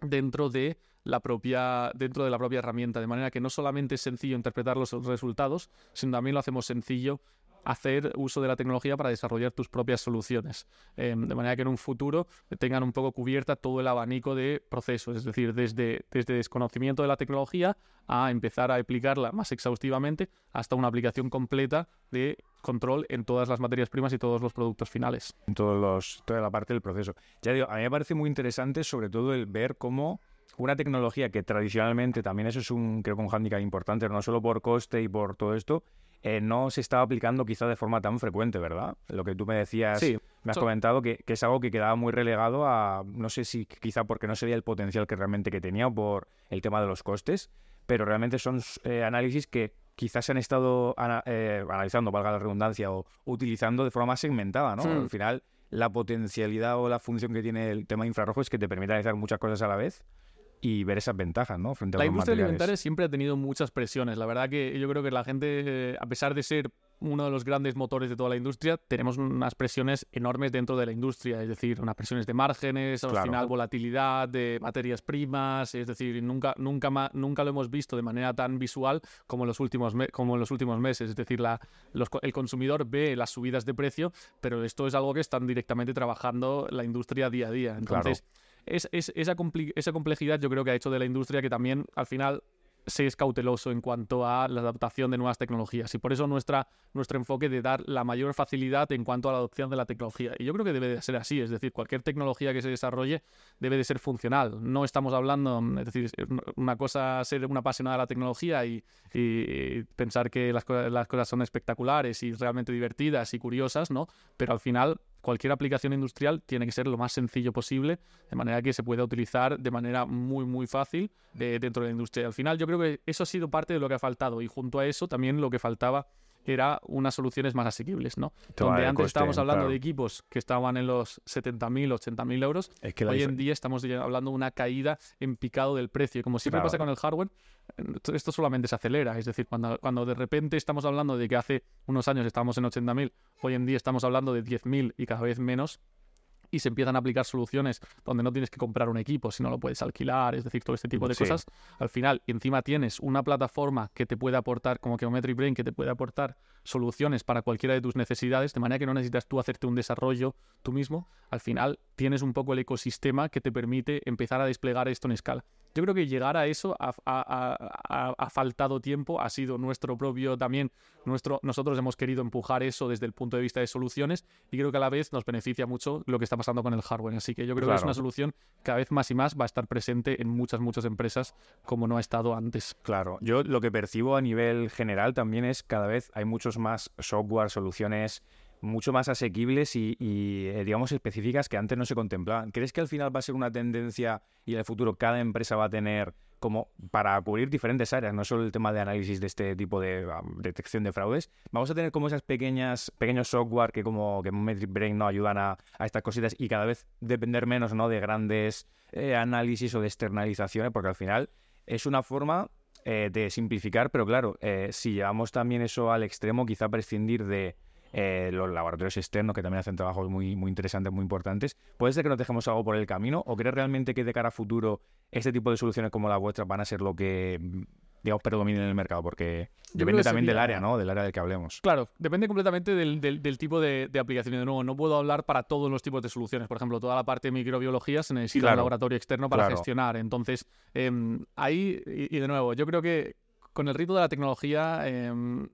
Dentro de la propia dentro de la propia herramienta de manera que no solamente es sencillo interpretar los resultados sino también lo hacemos sencillo hacer uso de la tecnología para desarrollar tus propias soluciones. Em, de manera que en un futuro tengan un poco cubierta todo el abanico de procesos, es decir, desde, desde desconocimiento de la tecnología a empezar a aplicarla más exhaustivamente hasta una aplicación completa de control en todas las materias primas y todos los productos finales. En todos los, toda la parte del proceso. Ya digo, a mí me parece muy interesante sobre todo el ver cómo una tecnología que tradicionalmente también eso es un creo que un hándicap importante, no solo por coste y por todo esto, eh, no se estaba aplicando quizá de forma tan frecuente, ¿verdad? Lo que tú me decías, me has comentado que, es algo que quedaba muy relegado a, no sé si quizá porque no se veía el potencial que realmente que tenía o por el tema de los costes, pero realmente son eh, análisis que quizás se han estado eh, analizando, valga la redundancia, o utilizando de forma más segmentada, ¿no? Al final, la potencialidad o la función que tiene el tema infrarrojo es que te permite analizar muchas cosas a la vez y ver esas ventajas, ¿no? Frente a la industria alimentaria siempre ha tenido muchas presiones. La verdad que yo creo que la gente, a pesar de ser uno de los grandes motores de toda la industria, tenemos unas presiones enormes dentro de la industria, es decir, unas presiones de márgenes, al final volatilidad de materias primas, es decir, nunca, nunca, nunca lo hemos visto de manera tan visual como en los últimos, como en los últimos meses, es decir, la, el consumidor ve las subidas de precio, pero esto es algo que están directamente trabajando la industria día a día. Entonces, es, esa, esa complejidad yo creo que ha hecho de la industria que también al final se es cauteloso en cuanto a la adaptación de nuevas tecnologías y por eso nuestra, nuestro enfoque de dar la mayor facilidad en cuanto a la adopción de la tecnología. Y yo creo que debe de ser así, es decir, cualquier tecnología que se desarrolle debe de ser funcional. No estamos hablando, es decir, una cosa ser una apasionada de la tecnología y, pensar que las, las cosas son espectaculares y realmente divertidas y curiosas, ¿no? Pero al final cualquier aplicación industrial tiene que ser lo más sencillo posible, de manera que se pueda utilizar de manera muy, muy fácil eh, dentro de la industria. Al final, yo creo que eso ha sido parte de lo que ha faltado y junto a eso también lo que faltaba era unas soluciones más asequibles, ¿no? Donde antes estábamos hablando de equipos que estaban en los 70.000, 80.000 euros, hoy en día estamos hablando de una caída en picado del precio. Como siempre pasa con el hardware, esto solamente se acelera. Es decir, cuando, cuando de repente estamos hablando de que hace unos años estábamos en 80.000, hoy en día estamos hablando de 10.000 y cada vez menos, y se empiezan a aplicar soluciones donde no tienes que comprar un equipo, sino lo puedes alquilar, es decir, todo este tipo de cosas, al final, encima tienes una plataforma que te puede aportar, como Geometric Brain, que te puede aportar soluciones para cualquiera de tus necesidades, de manera que no necesitas tú hacerte un desarrollo tú mismo, al final tienes un poco el ecosistema que te permite empezar a desplegar esto en escala. Yo creo que llegar a eso ha, faltado tiempo, ha sido nuestro propio también, nuestro, nosotros hemos querido empujar eso desde el punto de vista de soluciones y creo que a la vez nos beneficia mucho lo que está pasando con el hardware. Así que yo creo que es una solución cada vez más y más va a estar presente en muchas, muchas empresas como no ha estado antes. Claro, yo lo que percibo a nivel general también es cada vez hay muchos más software, soluciones mucho más asequibles y, eh, digamos, específicas que antes no se contemplaban. ¿Crees que al final va a ser una tendencia y en el futuro cada empresa va a tener como para cubrir diferentes áreas, no solo el tema de análisis de este tipo de detección de fraudes, vamos a tener como esas pequeñas pequeños software que como que Metric Brain no ayudan a, estas cositas y cada vez depender menos ¿no? de grandes eh, análisis o de externalizaciones, porque al final es una forma eh, de simplificar, pero claro, si llevamos también eso al extremo, quizá prescindir de eh, los laboratorios externos que también hacen trabajos muy, muy interesantes, muy importantes. ¿Puede ser que nos dejemos algo por el camino o crees realmente que de cara a futuro este tipo de soluciones como la vuestra van a ser lo que digamos, predominen en el mercado, porque depende también del área, ¿no? Del área del que hablemos. Claro, depende completamente del, del, tipo de, de, aplicación. de nuevo, no puedo hablar para todos los tipos de soluciones. Por ejemplo, toda la parte de microbiología se necesita un laboratorio externo para gestionar. Entonces, em, ahí, y, de nuevo, yo creo que con el ritmo de la tecnología... Em,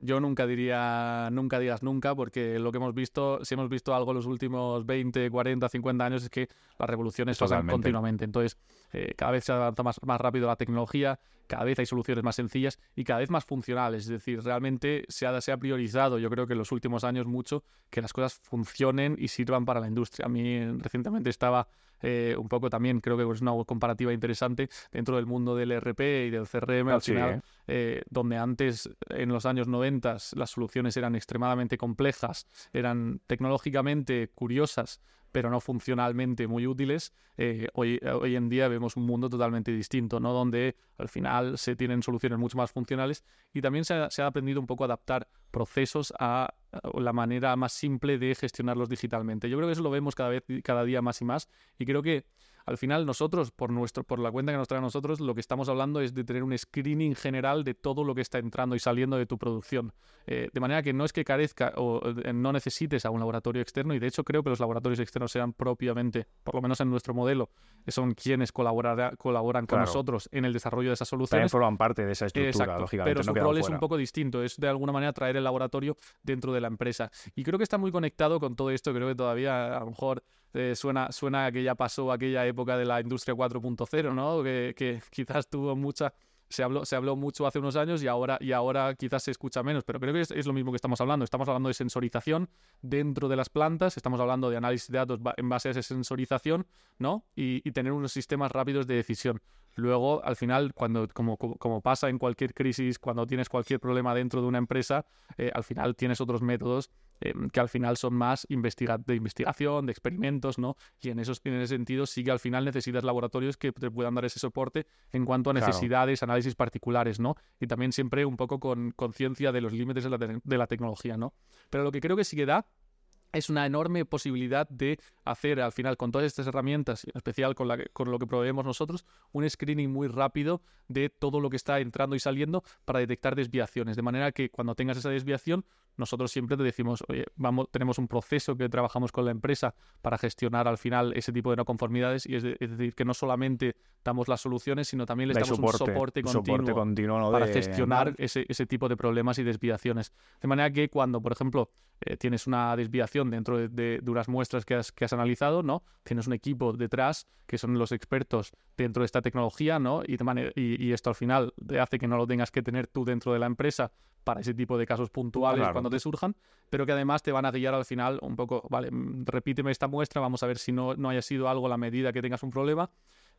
yo nunca diría, nunca digas nunca, porque lo que hemos visto, si hemos visto algo en los últimos 20, 40, 50 años, es que las revoluciones pasan continuamente. Entonces, eh, cada vez se avanza más, más rápido la tecnología, cada vez hay soluciones más sencillas y cada vez más funcionales. Es decir, realmente se ha, se ha priorizado, yo creo que en los últimos años mucho, que las cosas funcionen y sirvan para la industria. A mí recientemente estaba eh, un poco también, creo que es una comparativa interesante dentro del mundo del RP y del CRM, al final, ¿eh? Eh, donde antes, en los años 90, las soluciones eran extremadamente complejas, eran tecnológicamente curiosas, pero no funcionalmente muy útiles, eh, hoy, hoy en día vemos un mundo totalmente distinto, ¿no? Donde al final se tienen soluciones mucho más funcionales y también se ha, se ha aprendido un poco a adaptar procesos a la manera más simple de gestionarlos digitalmente. Yo creo que eso lo vemos cada vez, cada día más y más y creo que al final nosotros, por, nuestro, por la cuenta que nos trae a nosotros, lo que estamos hablando es de tener un screening general de todo lo que está entrando y saliendo de tu producción. Eh, de manera que no es que carezca o eh, no necesites a un laboratorio externo, y de hecho creo que los laboratorios externos sean propiamente, por lo menos en nuestro modelo, son quienes colaboran con nosotros en el desarrollo de esas soluciones. También forman parte de esa estructura, lógicamente. Pero su rol es un poco distinto, es de alguna manera traer el laboratorio dentro de la empresa. Y creo que está muy conectado con todo esto, creo que todavía a lo mejor eh, suena, suena que ya pasó aquella época de la industria 4.0, ¿no? Que, *laughs* quizás tuvo mucha... Se habló, se habló mucho hace unos años y ahora, y ahora quizás se escucha menos, pero creo que es, lo mismo que estamos hablando. Estamos hablando de sensorización dentro de las plantas, estamos hablando de análisis de datos en base a esa sensorización, ¿no? Y, y tener unos sistemas rápidos de decisión. Luego, al final, cuando, como, como, pasa en cualquier crisis, cuando tienes cualquier problema dentro de una empresa, eh, al final tienes otros métodos eh, que al final son más de investigación, de experimentos, ¿no? Y en, esos, en ese sentido sí que al final necesitas laboratorios que te puedan dar ese soporte en cuanto a necesidades, análisis particulares, ¿no? Y también siempre un poco con conciencia de los límites de la, de la tecnología, ¿no? Pero lo que creo que sí que da es una enorme posibilidad de hacer al final con todas estas herramientas, en especial con, la, con lo que proveemos nosotros, un screening muy rápido de todo lo que está entrando y saliendo para detectar desviaciones. De manera que cuando tengas esa desviación, nosotros siempre te decimos, oye, vamos, tenemos un proceso que trabajamos con la empresa para gestionar al final ese tipo de no conformidades y es, decir, que no solamente damos las soluciones, sino también les damos un soporte continuo, para gestionar ese, ese, tipo de problemas y desviaciones. De manera que cuando, por ejemplo, eh, tienes una desviación dentro de, unas muestras que has, que has, analizado, ¿no? Tienes un equipo detrás que son los expertos dentro de esta tecnología, ¿no? Y, y, esto al final te hace que no lo tengas que tener tú dentro de la empresa para ese tipo de casos puntuales cuando te surjan, pero que además te van a guiar al final un poco, vale, repíteme esta muestra, vamos a ver si no, no haya sido algo la medida que tengas un problema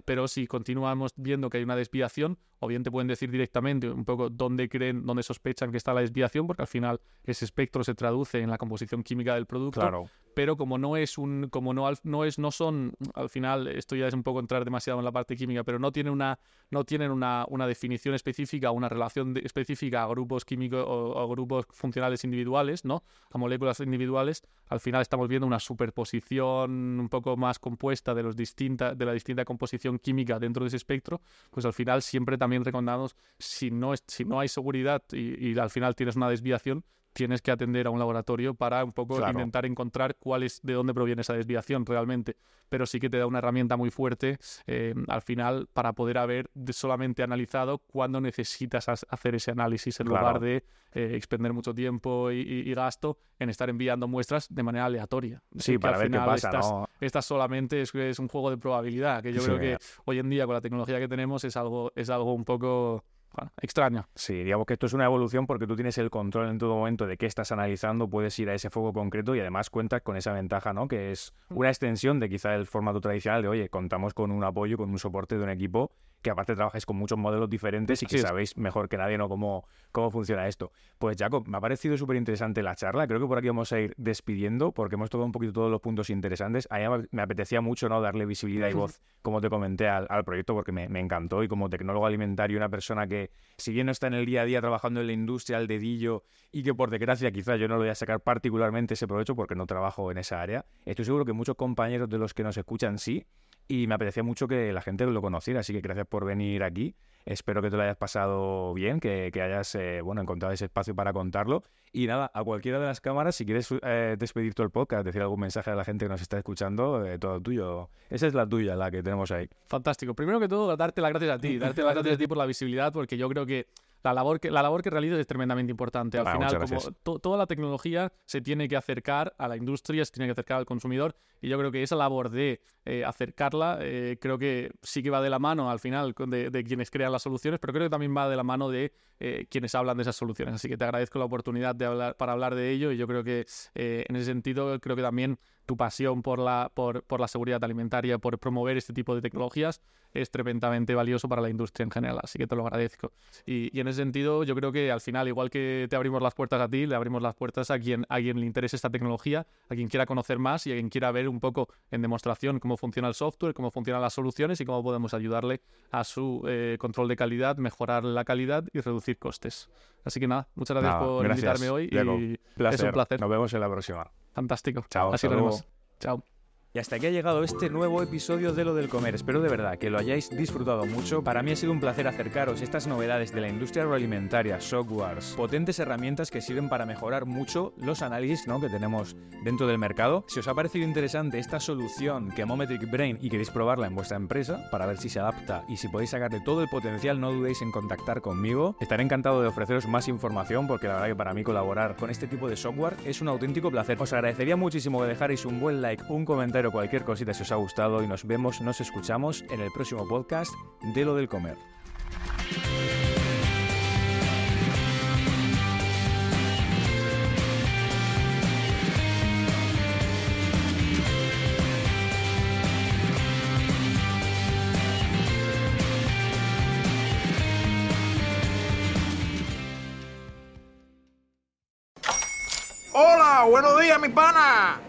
pero si continuamos viendo que hay una desviación, o bien te pueden decir directamente un poco dónde creen, dónde sospechan que está la desviación, porque al final ese espectro se traduce en la composición química del producto. Claro. Pero como no es un, como no, no es, no son, al final, esto ya es un poco entrar demasiado en la parte química, pero no tienen una, no tienen una, una definición específica, una relación específica a grupos químicos o a grupos funcionales individuales, ¿no? A moléculas individuales. Al final estamos viendo una superposición un poco más compuesta de los distinta, de la distinta composición química dentro de ese espectro, pues al final siempre también recomendamos, si no, es, si no hay seguridad y, al final tienes una desviación, tienes que atender a un laboratorio para un poco intentar encontrar cuál es, de dónde proviene esa desviación realmente. Pero sí que te da una herramienta muy fuerte eh, al final para poder haber solamente analizado cuándo necesitas hacer ese análisis en lugar de eh, expender mucho tiempo y, gasto en estar enviando muestras de manera aleatoria. Sí, para ver qué pasa. Estas, solamente es, es, un juego de probabilidad, que yo creo que hoy en día con la tecnología que tenemos es algo, es algo un poco extraño. Sí, digamos que esto es una evolución porque tú tienes el control en todo momento de qué estás analizando, puedes ir a ese foco concreto y además cuentas con esa ventaja, ¿no? Que es mm. una extensión de quizá el formato tradicional de, oye, contamos con un apoyo, con un soporte de un equipo que aparte trabajáis con muchos modelos diferentes y que sabéis mejor que nadie ¿no? cómo, cómo funciona esto. Pues Jacob, me ha parecido súper interesante la charla. Creo que por aquí vamos a ir despidiendo porque hemos tocado un poquito todos los puntos interesantes. A mí me apetecía mucho ¿no? darle visibilidad y voz, como te comenté, al, proyecto porque me, me, encantó y como tecnólogo alimentario, una persona que, si bien no está en el día a día trabajando en la industria, al dedillo y que por desgracia quizás yo no lo voy a sacar particularmente ese provecho porque no trabajo en esa área, estoy seguro que muchos compañeros de los que nos escuchan sí y me apetecía mucho que la gente lo conociera, así que gracias por venir aquí. Espero que te lo hayas pasado bien, que, hayas eh, bueno, encontrado ese espacio para contarlo. Y nada, a cualquiera de las cámaras, si quieres eh, despedir todo el podcast, decir algún mensaje a la gente que nos está escuchando, eh, todo tuyo. Esa es la tuya, la que tenemos ahí. Fantástico. Primero que todo, darte las gracias a ti, darte las gracias a ti por la visibilidad, porque yo creo que la labor que, la labor que realizas es tremendamente importante. Al final, como toda la tecnología se tiene que acercar a la industria, se tiene que acercar al consumidor, y yo creo que esa labor de eh, acercarla, eh, creo que sí que va de la mano al final de, quienes crean las soluciones, pero creo que también va de la mano de eh, quienes hablan de esas soluciones. Así que te agradezco la oportunidad de hablar, para hablar de ello, y yo creo que en ese sentido, creo que también tu pasión por la, por, por, la seguridad alimentaria, por promover este tipo de tecnologías, es tremendamente valioso para la industria en general. Así que te lo agradezco. Y, en ese sentido, yo creo que al final, igual que te abrimos las puertas a ti, le abrimos las puertas a quien, a quien le interese esta tecnología, a quien quiera conocer más y a quien quiera ver un poco en demostración cómo funciona el software, cómo funcionan las soluciones y cómo podemos ayudarle a su eh, control de calidad, mejorar la calidad y reducir costes. Así que nada, muchas gracias por invitarme hoy. y es un placer. Nos vemos en la próxima. Fantástico. Chao. Así lo. Chao. Y hasta aquí ha llegado este nuevo episodio de Lo del Comer. Espero de verdad que lo hayáis disfrutado mucho. Para mí ha sido un placer acercaros estas novedades de la industria agroalimentaria, softwares, potentes herramientas que sirven para mejorar mucho los análisis que tenemos dentro del mercado. Si os ha parecido interesante esta solución que Mometric Brain y queréis probarla en vuestra empresa para ver si se adapta y si podéis sacarle todo el potencial, no dudéis en contactar conmigo. Estaré encantado de ofreceros más información porque la verdad que para mí colaborar con este tipo de software es un auténtico placer. Os agradecería muchísimo que dejarais un buen like, un comentario comentario o cualquier cosita si os ha gustado y nos vemos, nos escuchamos en el próximo podcast de lo del comer. Hola, buenos días, mi pana.